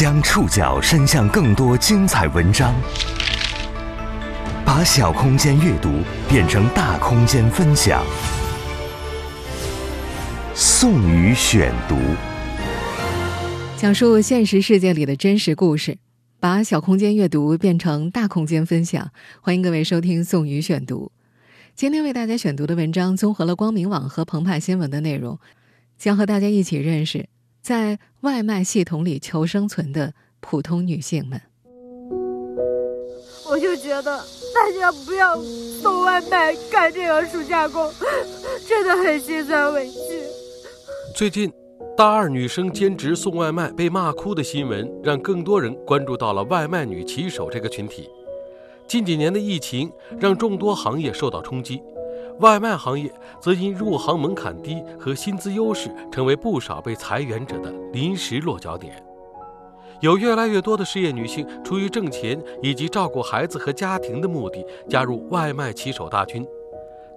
将触角伸向更多精彩文章，把小空间阅读变成大空间分享。宋宇选读，讲述现实世界里的真实故事，把小空间阅读变成大空间分享。欢迎各位收听宋宇选读。今天为大家选读的文章综合了光明网和澎湃新闻的内容，将和大家一起认识。在外卖系统里求生存的普通女性们，我就觉得大家不要送外卖干这个暑假工，真的很心酸委屈。最近，大二女生兼职送外卖被骂哭的新闻，让更多人关注到了外卖女骑手这个群体。近几年的疫情让众多行业受到冲击。外卖行业则因入行门槛低和薪资优势，成为不少被裁员者的临时落脚点。有越来越多的失业女性出于挣钱以及照顾孩子和家庭的目的，加入外卖骑手大军。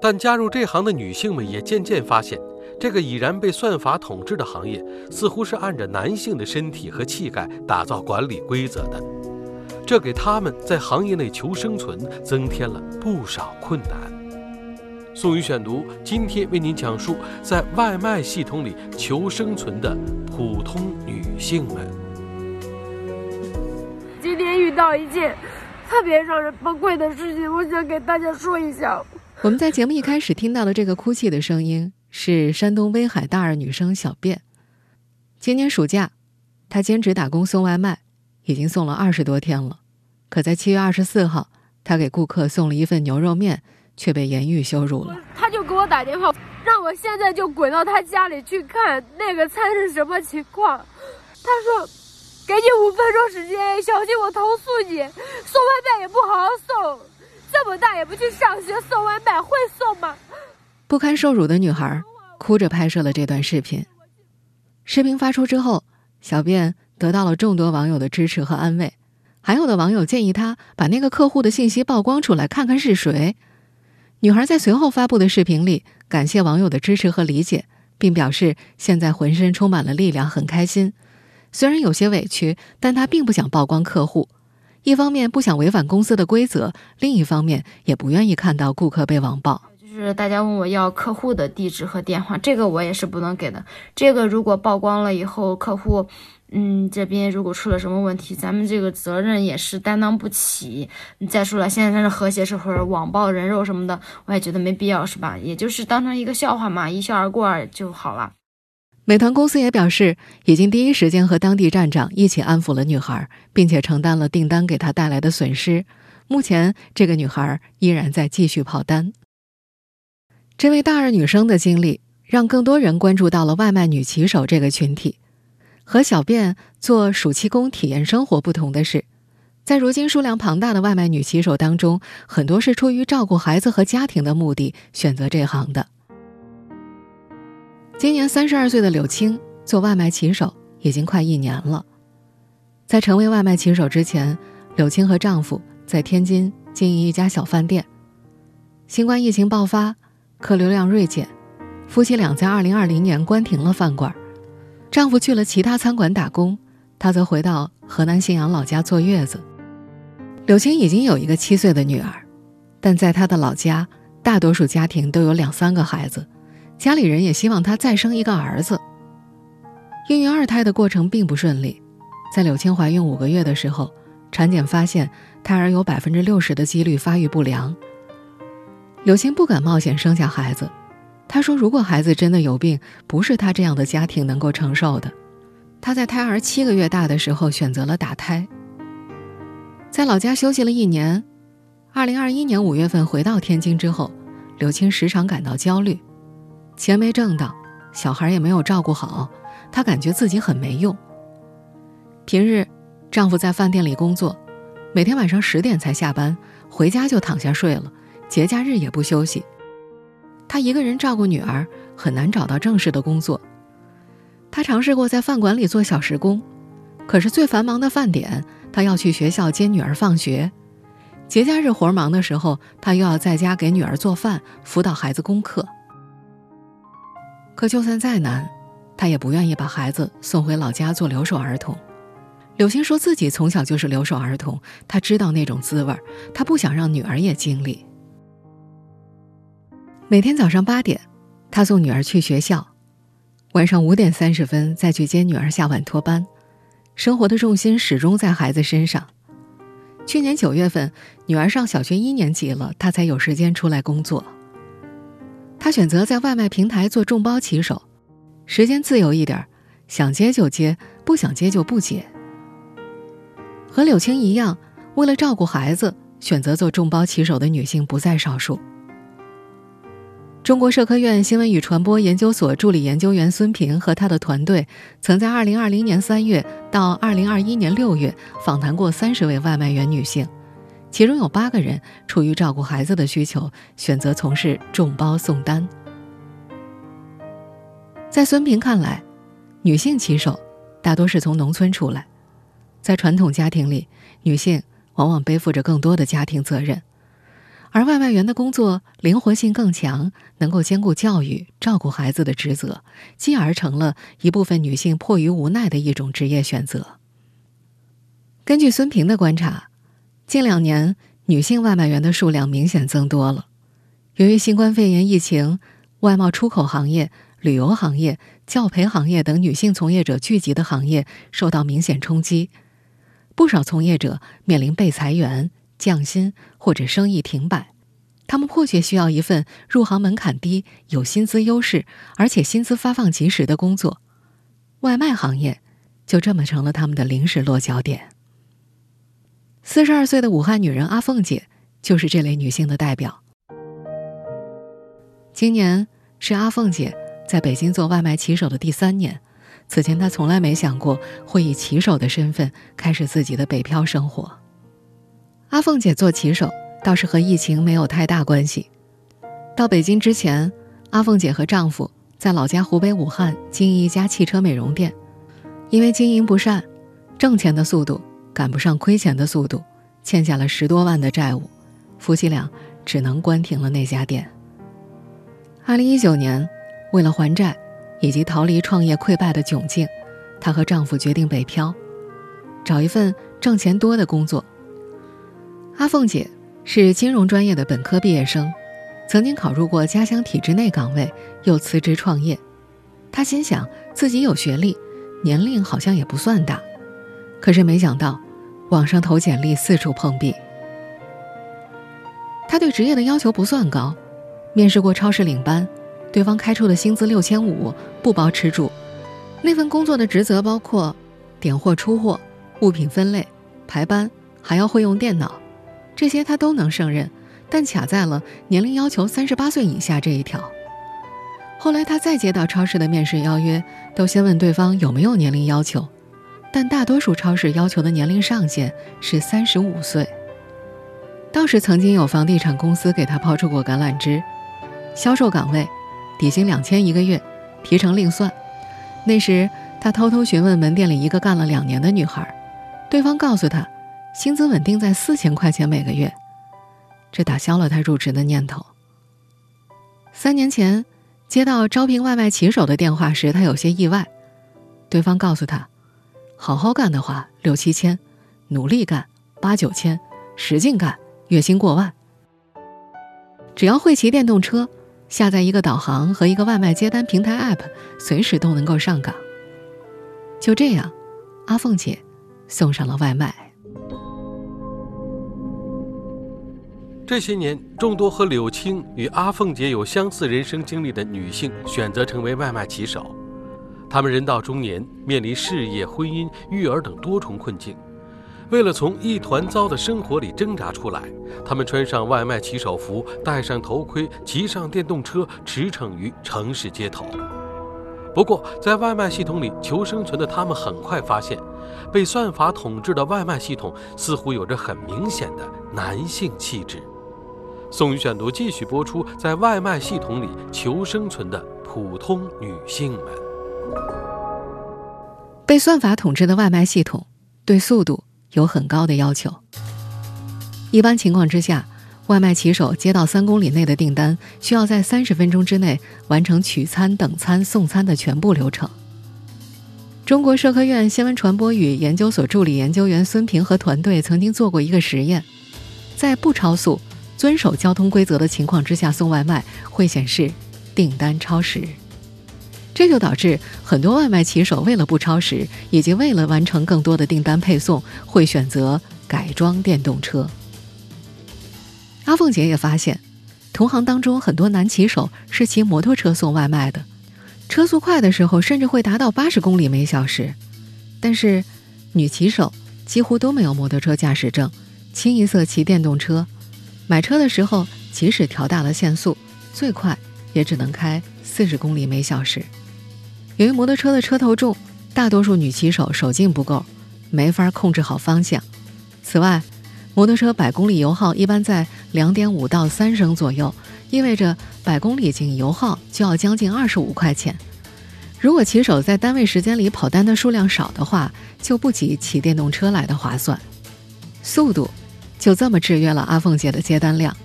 但加入这行的女性们也渐渐发现，这个已然被算法统治的行业，似乎是按着男性的身体和气概打造管理规则的，这给他们在行业内求生存增添了不少困难。宋宇选读，今天为您讲述在外卖系统里求生存的普通女性们。今天遇到一件特别让人崩溃的事情，我想给大家说一下。我们在节目一开始听到的这个哭泣的声音，是山东威海大二女生小卞。今年暑假，她兼职打工送外卖，已经送了二十多天了。可在七月二十四号，她给顾客送了一份牛肉面。却被言语羞辱了。他就给我打电话，让我现在就滚到他家里去看那个餐是什么情况。他说：“给你五分钟时间，小心我投诉你。送外卖也不好好送，这么大也不去上学，送外卖会送吗？”不堪受辱的女孩哭着拍摄了这段视频。视频发出之后，小便得到了众多网友的支持和安慰，还有的网友建议他把那个客户的信息曝光出来，看看是谁。女孩在随后发布的视频里感谢网友的支持和理解，并表示现在浑身充满了力量，很开心。虽然有些委屈，但她并不想曝光客户。一方面不想违反公司的规则，另一方面也不愿意看到顾客被网暴。就是大家问我要客户的地址和电话，这个我也是不能给的。这个如果曝光了以后，客户。嗯，这边如果出了什么问题，咱们这个责任也是担当不起。再说了，现在在这和谐社会，网暴人肉什么的，我也觉得没必要，是吧？也就是当成一个笑话嘛，一笑而过就好了。美团公司也表示，已经第一时间和当地站长一起安抚了女孩，并且承担了订单给她带来的损失。目前，这个女孩依然在继续跑单。这位大二女生的经历，让更多人关注到了外卖女骑手这个群体。和小便做暑期工体验生活不同的是，在如今数量庞大的外卖女骑手当中，很多是出于照顾孩子和家庭的目的选择这行的。今年三十二岁的柳青做外卖骑手已经快一年了。在成为外卖骑手之前，柳青和丈夫在天津经营一家小饭店。新冠疫情爆发，客流量锐减，夫妻俩在二零二零年关停了饭馆。丈夫去了其他餐馆打工，她则回到河南信阳老家坐月子。柳青已经有一个七岁的女儿，但在她的老家，大多数家庭都有两三个孩子，家里人也希望她再生一个儿子。孕育二胎的过程并不顺利，在柳青怀孕五个月的时候，产检发现胎儿有百分之六十的几率发育不良。柳青不敢冒险生下孩子。他说：“如果孩子真的有病，不是他这样的家庭能够承受的。”他在胎儿七个月大的时候选择了打胎。在老家休息了一年，二零二一年五月份回到天津之后，柳青时常感到焦虑，钱没挣到，小孩也没有照顾好，她感觉自己很没用。平日，丈夫在饭店里工作，每天晚上十点才下班，回家就躺下睡了，节假日也不休息。他一个人照顾女儿，很难找到正式的工作。他尝试过在饭馆里做小时工，可是最繁忙的饭点，他要去学校接女儿放学；节假日活忙的时候，他又要在家给女儿做饭、辅导孩子功课。可就算再难，他也不愿意把孩子送回老家做留守儿童。柳青说自己从小就是留守儿童，她知道那种滋味她不想让女儿也经历。每天早上八点，他送女儿去学校，晚上五点三十分再去接女儿下晚托班，生活的重心始终在孩子身上。去年九月份，女儿上小学一年级了，她才有时间出来工作。他选择在外卖平台做众包骑手，时间自由一点，想接就接，不想接就不接。和柳青一样，为了照顾孩子，选择做众包骑手的女性不在少数。中国社科院新闻与传播研究所助理研究员孙平和他的团队，曾在2020年3月到2021年6月访谈过30位外卖员女性，其中有八个人出于照顾孩子的需求，选择从事众包送单。在孙平看来，女性骑手大多是从农村出来，在传统家庭里，女性往往背负着更多的家庭责任。而外卖员的工作灵活性更强，能够兼顾教育、照顾孩子的职责，继而成了一部分女性迫于无奈的一种职业选择。根据孙平的观察，近两年女性外卖员的数量明显增多了。由于新冠肺炎疫情，外贸出口行业、旅游行业、教培行业等女性从业者聚集的行业受到明显冲击，不少从业者面临被裁员。降薪或者生意停摆，他们迫切需要一份入行门槛低、有薪资优势，而且薪资发放及时的工作。外卖行业就这么成了他们的临时落脚点。四十二岁的武汉女人阿凤姐就是这类女性的代表。今年是阿凤姐在北京做外卖骑手的第三年，此前她从来没想过会以骑手的身份开始自己的北漂生活。阿凤姐做骑手倒是和疫情没有太大关系。到北京之前，阿凤姐和丈夫在老家湖北武汉经营一家汽车美容店，因为经营不善，挣钱的速度赶不上亏钱的速度，欠下了十多万的债务，夫妻俩只能关停了那家店。二零一九年，为了还债以及逃离创业溃败的窘境，她和丈夫决定北漂，找一份挣钱多的工作。阿凤姐是金融专业的本科毕业生，曾经考入过家乡体制内岗位，又辞职创业。她心想自己有学历，年龄好像也不算大，可是没想到，网上投简历四处碰壁。她对职业的要求不算高，面试过超市领班，对方开出的薪资六千五，不包吃住。那份工作的职责包括点货、出货、物品分类、排班，还要会用电脑。这些他都能胜任，但卡在了年龄要求三十八岁以下这一条。后来他再接到超市的面试邀约，都先问对方有没有年龄要求，但大多数超市要求的年龄上限是三十五岁。倒是曾经有房地产公司给他抛出过橄榄枝，销售岗位，底薪两千一个月，提成另算。那时他偷偷询问门店里一个干了两年的女孩，对方告诉他。薪资稳定在四千块钱每个月，这打消了他入职的念头。三年前接到招聘外卖骑手的电话时，他有些意外。对方告诉他：“好好干的话，六七千；努力干，八九千；使劲干，月薪过万。只要会骑电动车，下载一个导航和一个外卖接单平台 App，随时都能够上岗。”就这样，阿凤姐送上了外卖。这些年，众多和柳青与阿凤姐有相似人生经历的女性选择成为外卖骑手。她们人到中年，面临事业、婚姻、育儿等多重困境。为了从一团糟的生活里挣扎出来，她们穿上外卖骑手服，戴上头盔，骑上电动车，驰骋于城市街头。不过，在外卖系统里求生存的她们很快发现，被算法统治的外卖系统似乎有着很明显的男性气质。宋宇选读继续播出，在外卖系统里求生存的普通女性们。被算法统治的外卖系统对速度有很高的要求。一般情况之下，外卖骑手接到三公里内的订单，需要在三十分钟之内完成取餐、等餐、送餐的全部流程。中国社科院新闻传播与研究所助理研究员孙平和团队曾经做过一个实验，在不超速、遵守交通规则的情况之下送外卖，会显示订单超时。这就导致很多外卖骑手为了不超时，以及为了完成更多的订单配送，会选择改装电动车。阿凤姐也发现，同行当中很多男骑手是骑摩托车送外卖的，车速快的时候甚至会达到八十公里每小时。但是，女骑手几乎都没有摩托车驾驶证，清一色骑电动车。买车的时候，即使调大了限速，最快也只能开四十公里每小时。由于摩托车的车头重，大多数女骑手手劲不够，没法控制好方向。此外，摩托车百公里油耗一般在两点五到三升左右，意味着百公里仅油耗就要将近二十五块钱。如果骑手在单位时间里跑单的数量少的话，就不及骑电动车来的划算。速度就这么制约了阿凤姐的接单量。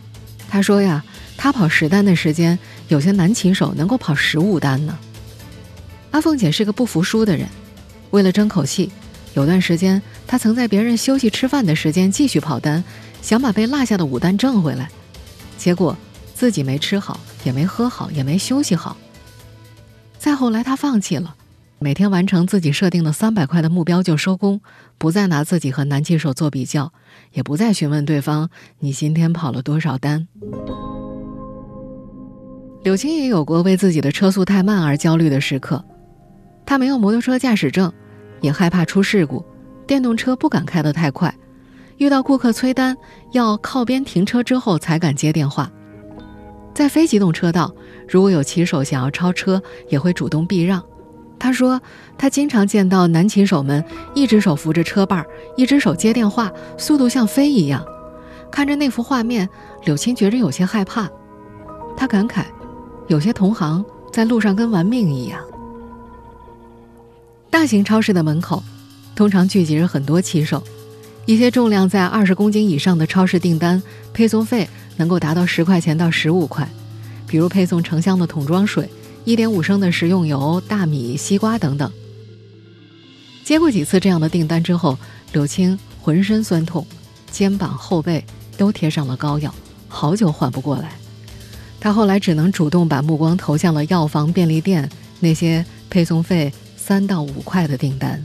她说呀，她跑十单的时间，有些男骑手能够跑十五单呢。阿凤姐是个不服输的人，为了争口气，有段时间她曾在别人休息吃饭的时间继续跑单，想把被落下的五单挣回来，结果自己没吃好，也没喝好，也没休息好。再后来，她放弃了，每天完成自己设定的三百块的目标就收工，不再拿自己和男骑手做比较，也不再询问对方你今天跑了多少单。柳青也有过为自己的车速太慢而焦虑的时刻。他没有摩托车驾驶证，也害怕出事故，电动车不敢开得太快。遇到顾客催单，要靠边停车之后才敢接电话。在非机动车道，如果有骑手想要超车，也会主动避让。他说，他经常见到男骑手们一只手扶着车把，一只手接电话，速度像飞一样。看着那幅画面，柳青觉着有些害怕。他感慨，有些同行在路上跟玩命一样。大型超市的门口，通常聚集着很多骑手。一些重量在二十公斤以上的超市订单，配送费能够达到十块钱到十五块。比如配送成箱的桶装水、一点五升的食用油、大米、西瓜等等。接过几次这样的订单之后，柳青浑身酸痛，肩膀、后背都贴上了膏药，好久缓不过来。他后来只能主动把目光投向了药房、便利店那些配送费。三到五块的订单。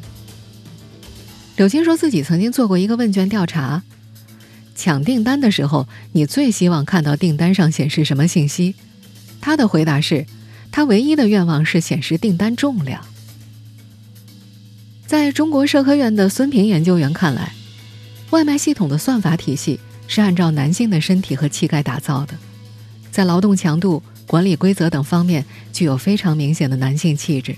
柳青说自己曾经做过一个问卷调查，抢订单的时候，你最希望看到订单上显示什么信息？他的回答是，他唯一的愿望是显示订单重量。在中国社科院的孙平研究员看来，外卖系统的算法体系是按照男性的身体和气概打造的，在劳动强度、管理规则等方面具有非常明显的男性气质。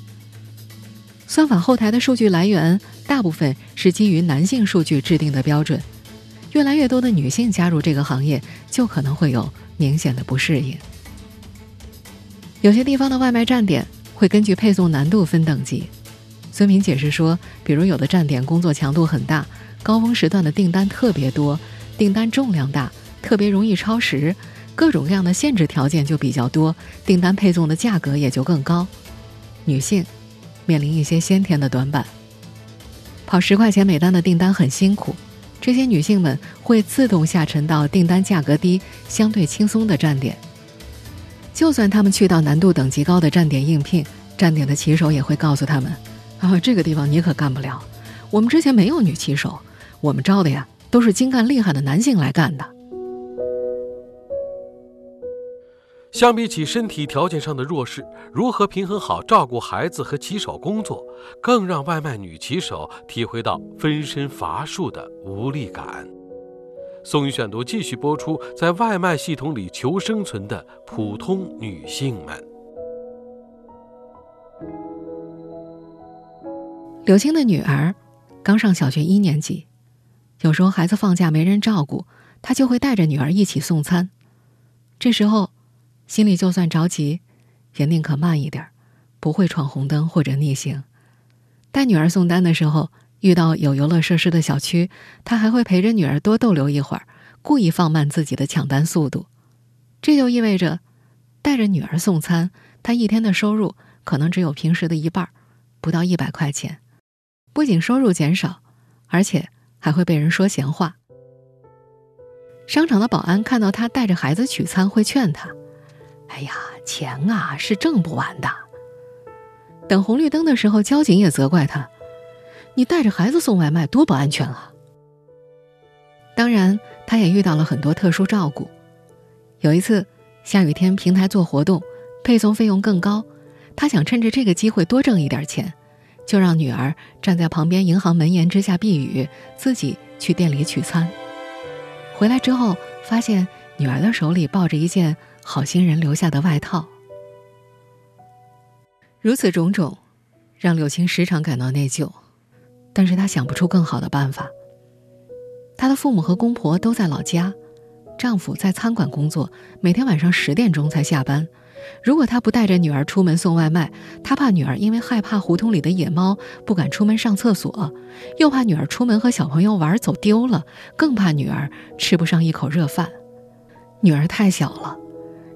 算法后台的数据来源大部分是基于男性数据制定的标准，越来越多的女性加入这个行业，就可能会有明显的不适应。有些地方的外卖站点会根据配送难度分等级。孙明解释说，比如有的站点工作强度很大，高峰时段的订单特别多，订单重量大，特别容易超时，各种各样的限制条件就比较多，订单配送的价格也就更高。女性。面临一些先天的短板，跑十块钱每单的订单很辛苦。这些女性们会自动下沉到订单价格低、相对轻松的站点。就算他们去到难度等级高的站点应聘，站点的骑手也会告诉他们：“啊，这个地方你可干不了，我们之前没有女骑手，我们招的呀都是精干厉害的男性来干的。”相比起身体条件上的弱势，如何平衡好照顾孩子和骑手工作，更让外卖女骑手体会到分身乏术的无力感。宋宇选读继续播出，在外卖系统里求生存的普通女性们。柳青的女儿刚上小学一年级，有时候孩子放假没人照顾，她就会带着女儿一起送餐，这时候。心里就算着急，也宁可慢一点，不会闯红灯或者逆行。带女儿送单的时候，遇到有游乐设施的小区，他还会陪着女儿多逗留一会儿，故意放慢自己的抢单速度。这就意味着，带着女儿送餐，他一天的收入可能只有平时的一半，不到一百块钱。不仅收入减少，而且还会被人说闲话。商场的保安看到他带着孩子取餐，会劝他：“哎呀，钱啊是挣不完的。”等红绿灯的时候，交警也责怪他：“你带着孩子送外卖，多不安全啊！”当然，他也遇到了很多特殊照顾。有一次，下雨天平台做活动，配送费用更高，他想趁着这个机会多挣一点钱，就让女儿站在旁边银行门檐之下避雨，自己去店里取餐。回来之后，发现女儿的手里抱着一件好心人留下的外套。如此种种，让柳青时常感到内疚，但是她想不出更好的办法。她的父母和公婆都在老家，丈夫在餐馆工作，每天晚上十点钟才下班。如果她不带着女儿出门送外卖，她怕女儿因为害怕胡同里的野猫不敢出门上厕所，又怕女儿出门和小朋友玩走丢了，更怕女儿吃不上一口热饭。女儿太小了，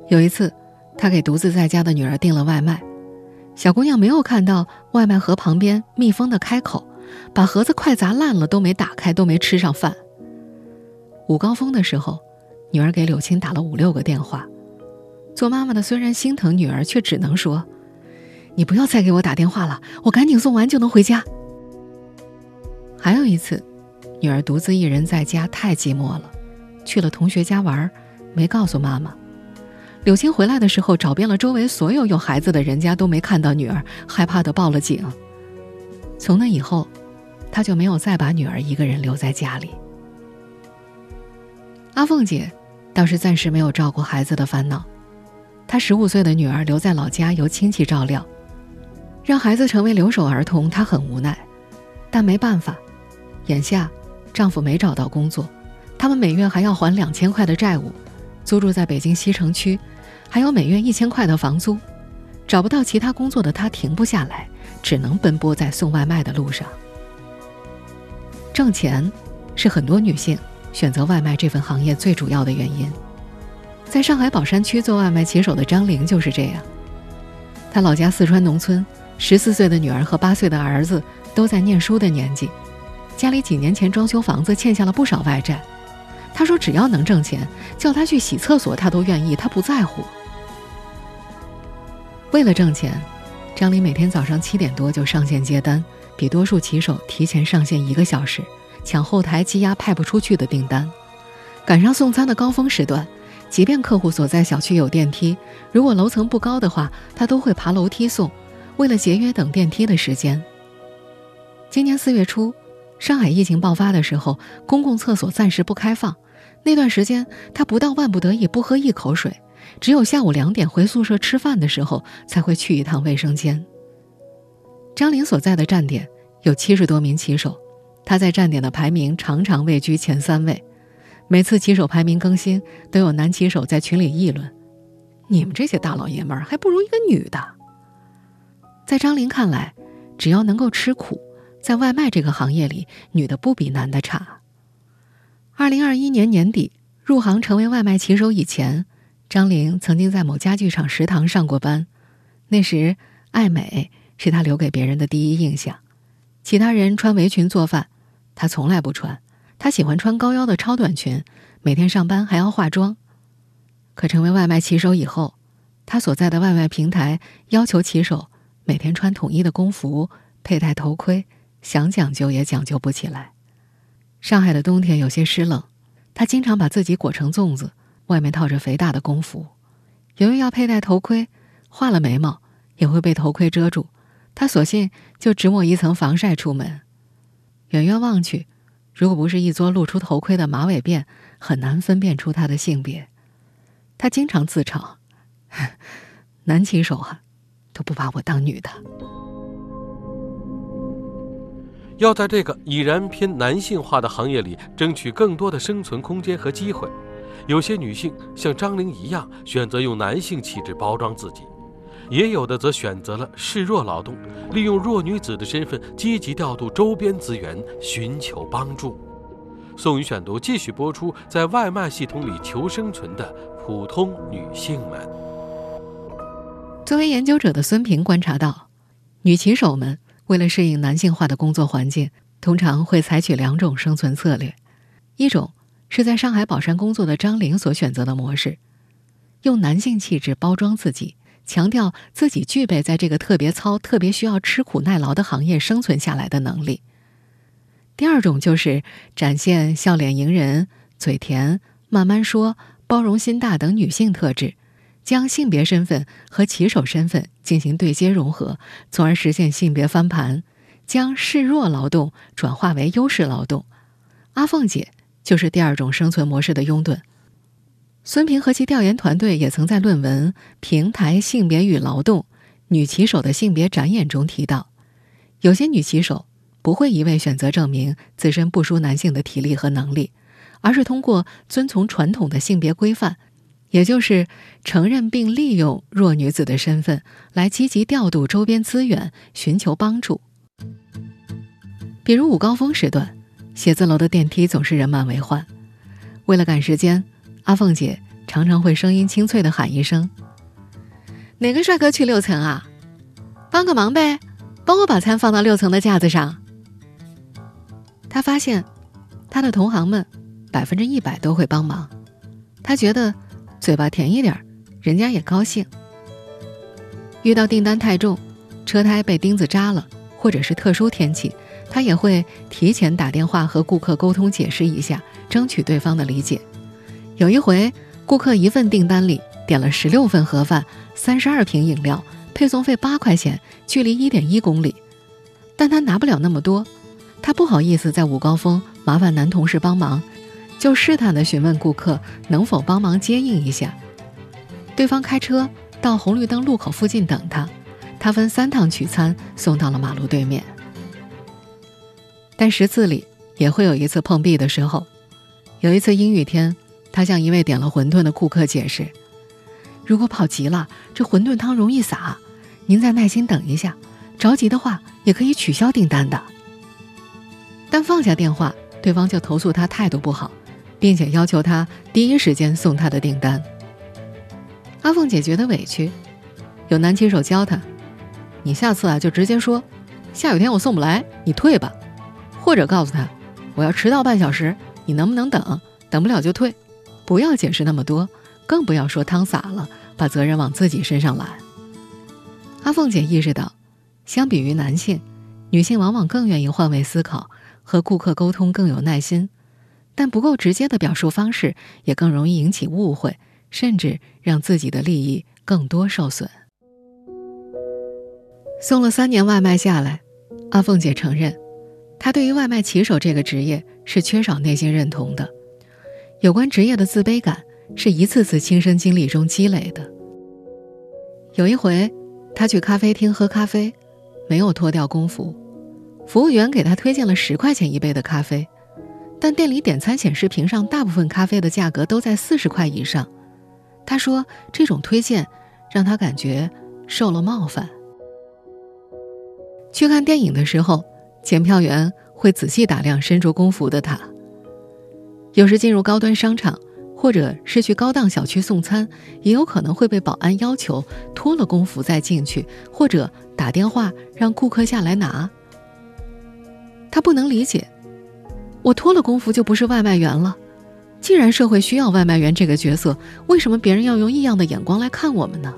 有一次，她给独自在家的女儿订了外卖，小姑娘没有看到外卖盒旁边密封的开口，把盒子快砸烂了都没打开，都没吃上饭。午高峰的时候，女儿给柳青打了五六个电话。做妈妈的虽然心疼女儿，却只能说：“你不要再给我打电话了，我赶紧送完就能回家。”还有一次，女儿独自一人在家太寂寞了，去了同学家玩，没告诉妈妈。柳青回来的时候，找遍了周围所有有孩子的人家，都没看到女儿，害怕的报了警。从那以后，他就没有再把女儿一个人留在家里。阿凤姐倒是暂时没有照顾孩子的烦恼，她十五岁的女儿留在老家由亲戚照料，让孩子成为留守儿童，她很无奈，但没办法，眼下丈夫没找到工作，他们每月还要还两千块的债务，租住在北京西城区，还有每月一千块的房租，找不到其他工作的她停不下来，只能奔波在送外卖的路上。挣钱是很多女性。选择外卖这份行业最主要的原因，在上海宝山区做外卖骑手的张玲就是这样。她老家四川农村，十四岁的女儿和八岁的儿子都在念书的年纪，家里几年前装修房子欠下了不少外债。她说：“只要能挣钱，叫她去洗厕所，她都愿意，她不在乎。”为了挣钱，张林每天早上七点多就上线接单，比多数骑手提前上线一个小时。抢后台积压派不出去的订单，赶上送餐的高峰时段，即便客户所在小区有电梯，如果楼层不高的话，他都会爬楼梯送，为了节约等电梯的时间。今年四月初，上海疫情爆发的时候，公共厕所暂时不开放，那段时间他不到万不得已不喝一口水，只有下午两点回宿舍吃饭的时候才会去一趟卫生间。张玲所在的站点有七十多名骑手。他在站点的排名常常位居前三位，每次骑手排名更新，都有男骑手在群里议论：“你们这些大老爷们儿还不如一个女的。”在张琳看来，只要能够吃苦，在外卖这个行业里，女的不比男的差。二零二一年年底入行成为外卖骑手以前，张玲曾经在某家具厂食堂上过班，那时爱美是她留给别人的第一印象，其他人穿围裙做饭。她从来不穿，她喜欢穿高腰的超短裙，每天上班还要化妆。可成为外卖骑手以后，她所在的外卖平台要求骑手每天穿统一的工服，佩戴头盔，想讲究也讲究不起来。上海的冬天有些湿冷，她经常把自己裹成粽子，外面套着肥大的工服。由于要佩戴头盔，画了眉毛也会被头盔遮住，他索性就只抹一层防晒出门。远远望去，如果不是一撮露出头盔的马尾辫，很难分辨出他的性别。他经常自嘲：“ 男骑手啊，都不把我当女的。”要在这个已然偏男性化的行业里争取更多的生存空间和机会，有些女性像张玲一样，选择用男性气质包装自己。也有的则选择了示弱劳动，利用弱女子的身份积极调度周边资源，寻求帮助。宋宇选读继续播出，在外卖系统里求生存的普通女性们。作为研究者的孙平观察到，女骑手们为了适应男性化的工作环境，通常会采取两种生存策略：一种是在上海宝山工作的张玲所选择的模式，用男性气质包装自己，强调自己具备在这个特别糙、特别需要吃苦耐劳的行业生存下来的能力；第二种就是展现笑脸迎人、嘴甜、慢慢说、包容心大等女性特质。将性别身份和骑手身份进行对接融合，从而实现性别翻盘，将示弱劳动转化为优势劳动。阿凤姐就是第二种生存模式的拥趸。孙平和其调研团队也曾在论文《平台性别与劳动：女骑手的性别展演》中提到，有些女骑手不会一味选择证明自身不输男性的体力和能力，而是通过遵从传统的性别规范。也就是承认并利用弱女子的身份，来积极调度周边资源，寻求帮助。比如午高峰时段，写字楼的电梯总是人满为患。为了赶时间，阿凤姐常常会声音清脆的喊一声：“哪个帅哥去六层啊？帮个忙呗，帮我把餐放到六层的架子上。”她发现，她的同行们百分之一百都会帮忙。她觉得。嘴巴甜一点，人家也高兴。遇到订单太重，车胎被钉子扎了，或者是特殊天气，他也会提前打电话和顾客沟通解释一下，争取对方的理解。有一回，顾客一份订单里点了十六份盒饭、三十二瓶饮料，配送费八块钱，距离一点一公里，但他拿不了那么多，他不好意思在午高峰麻烦男同事帮忙。就试探地询问顾客能否帮忙接应一下，对方开车到红绿灯路口附近等他，他分三趟取餐送到了马路对面。但十次里也会有一次碰壁的时候，有一次阴雨天，他向一位点了馄饨的顾客解释：“如果跑急了，这馄饨汤容易洒，您再耐心等一下，着急的话也可以取消订单的。”但放下电话，对方就投诉他态度不好。并且要求他第一时间送他的订单。阿凤姐觉得委屈，有男骑手教她：“你下次啊就直接说，下雨天我送不来，你退吧。”或者告诉他：“我要迟到半小时，你能不能等？等不了就退。”不要解释那么多，更不要说汤洒了，把责任往自己身上揽。阿凤姐意识到，相比于男性，女性往往更愿意换位思考，和顾客沟通更有耐心。但不够直接的表述方式，也更容易引起误会，甚至让自己的利益更多受损。送了三年外卖下来，阿凤姐承认，他对于外卖骑手这个职业是缺少内心认同的。有关职业的自卑感，是一次次亲身经历中积累的。有一回，他去咖啡厅喝咖啡，没有脱掉工服，服务员给他推荐了十块钱一杯的咖啡。但店里点餐显示屏上大部分咖啡的价格都在四十块以上，他说这种推荐让他感觉受了冒犯。去看电影的时候，检票员会仔细打量身着工服的他。有时进入高端商场，或者是去高档小区送餐，也有可能会被保安要求脱了工服再进去，或者打电话让顾客下来拿。他不能理解。我脱了工服就不是外卖员了。既然社会需要外卖员这个角色，为什么别人要用异样的眼光来看我们呢？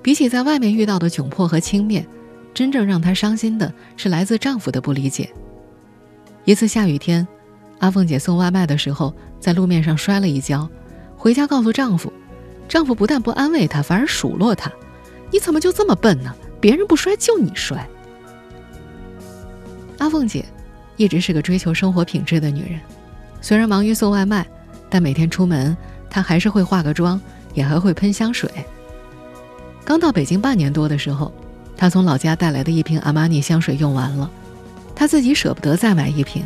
比起在外面遇到的窘迫和轻蔑，真正让她伤心的是来自丈夫的不理解。一次下雨天，阿凤姐送外卖的时候在路面上摔了一跤，回家告诉丈夫，丈夫不但不安慰她，反而数落她：“你怎么就这么笨呢？别人不摔就你摔。”阿凤姐。一直是个追求生活品质的女人，虽然忙于送外卖，但每天出门她还是会化个妆，也还会喷香水。刚到北京半年多的时候，她从老家带来的一瓶阿玛尼香水用完了，她自己舍不得再买一瓶，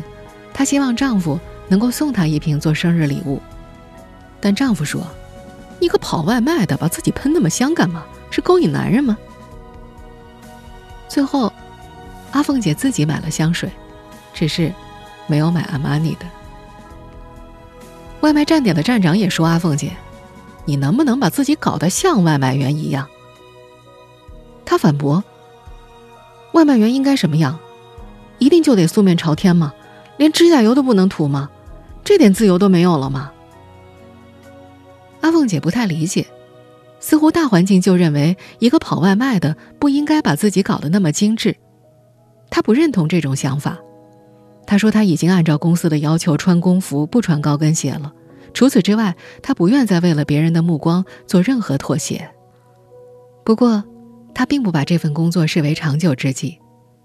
她希望丈夫能够送她一瓶做生日礼物，但丈夫说：“你个跑外卖的，把自己喷那么香干嘛？是勾引男人吗？”最后，阿凤姐自己买了香水。只是，没有买阿玛尼的。外卖站点的站长也说：“阿凤姐，你能不能把自己搞得像外卖员一样？”他反驳：“外卖员应该什么样？一定就得素面朝天吗？连指甲油都不能涂吗？这点自由都没有了吗？阿凤姐不太理解，似乎大环境就认为一个跑外卖的不应该把自己搞得那么精致。她不认同这种想法。她说她已经按照公司的要求穿工服，不穿高跟鞋了。除此之外，她不愿再为了别人的目光做任何妥协。不过，他并不把这份工作视为长久之计。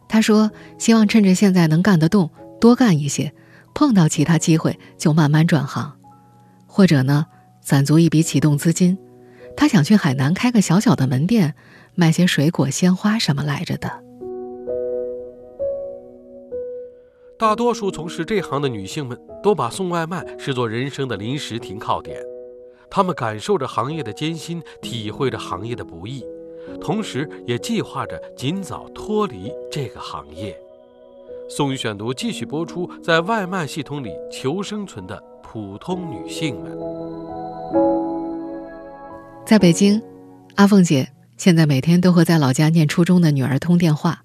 他说：“希望趁着现在能干得动，多干一些，碰到其他机会就慢慢转行，或者呢，攒足一笔启动资金。他想去海南开个小小的门店，卖些水果、鲜花什么来着的。”大多数从事这行的女性们都把送外卖视作人生的临时停靠点，她们感受着行业的艰辛，体会着行业的不易，同时也计划着尽早脱离这个行业。宋宇选读继续播出，在外卖系统里求生存的普通女性们。在北京，阿凤姐现在每天都和在老家念初中的女儿通电话，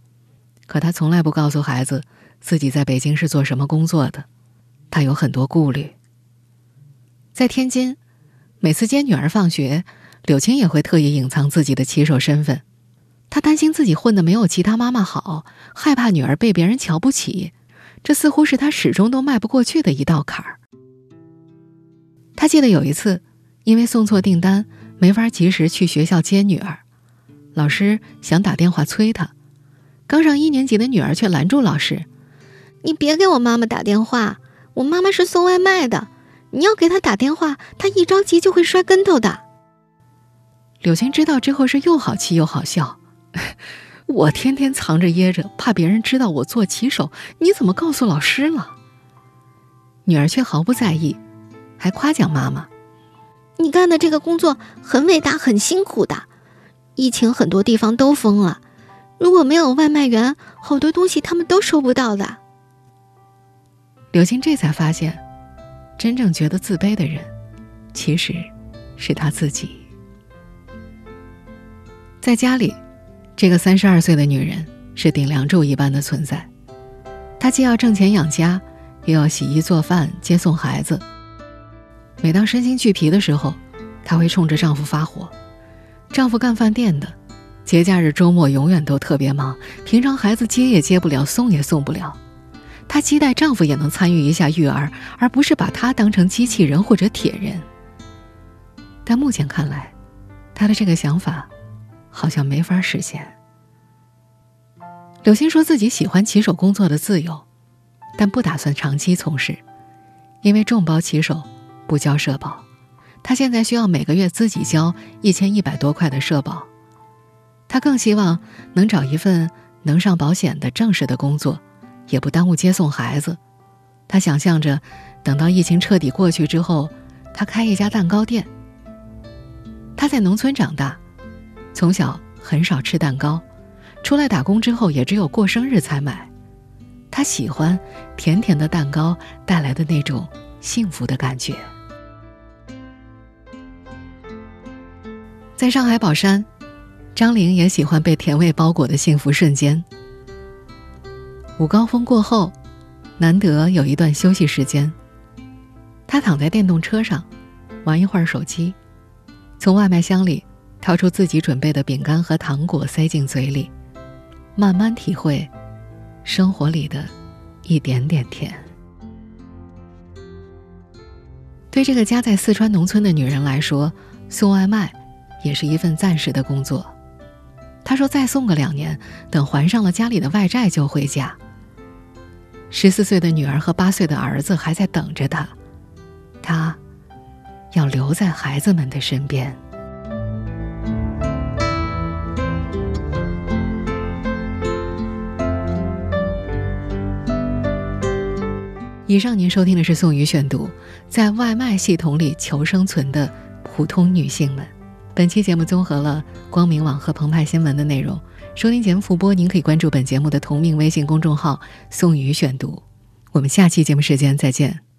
可她从来不告诉孩子。自己在北京是做什么工作的？她有很多顾虑。在天津，每次接女儿放学，柳青也会特意隐藏自己的骑手身份。他担心自己混的没有其他妈妈好，害怕女儿被别人瞧不起，这似乎是他始终都迈不过去的一道坎儿。他记得有一次，因为送错订单，没法及时去学校接女儿，老师想打电话催他，刚上一年级的女儿却拦住老师。你别给我妈妈打电话，我妈妈是送外卖的。你要给她打电话，她一着急就会摔跟头的。柳青知道之后是又好气又好笑。我天天藏着掖着，怕别人知道我做骑手，你怎么告诉老师了？女儿却毫不在意，还夸奖妈妈：“你干的这个工作很伟大，很辛苦的。疫情很多地方都封了，如果没有外卖员，好多东西他们都收不到的。”柳青这才发现，真正觉得自卑的人，其实是他自己。在家里，这个三十二岁的女人是顶梁柱一般的存在。她既要挣钱养家，又要洗衣做饭、接送孩子。每当身心俱疲的时候，她会冲着丈夫发火。丈夫干饭店的，节假日周末永远都特别忙，平常孩子接也接不了，送也送不了。她期待丈夫也能参与一下育儿，而不是把她当成机器人或者铁人。但目前看来，她的这个想法好像没法实现。柳青说自己喜欢骑手工作的自由，但不打算长期从事，因为众包骑手不交社保，他现在需要每个月自己交一千一百多块的社保。他更希望能找一份能上保险的正式的工作。也不耽误接送孩子，他想象着，等到疫情彻底过去之后，他开一家蛋糕店。他在农村长大，从小很少吃蛋糕，出来打工之后也只有过生日才买。他喜欢甜甜的蛋糕带来的那种幸福的感觉。在上海宝山，张玲也喜欢被甜味包裹的幸福瞬间。午高峰过后，难得有一段休息时间。他躺在电动车上，玩一会儿手机，从外卖箱里掏出自己准备的饼干和糖果，塞进嘴里，慢慢体会生活里的一点点甜。对这个家在四川农村的女人来说，送外卖也是一份暂时的工作。她说：“再送个两年，等还上了家里的外债就回家。”十四岁的女儿和八岁的儿子还在等着他，他要留在孩子们的身边。以上您收听的是宋宇选读，在外卖系统里求生存的普通女性们。本期节目综合了光明网和澎湃新闻的内容。收听节目复播，您可以关注本节目的同名微信公众号“宋宇选读”。我们下期节目时间再见。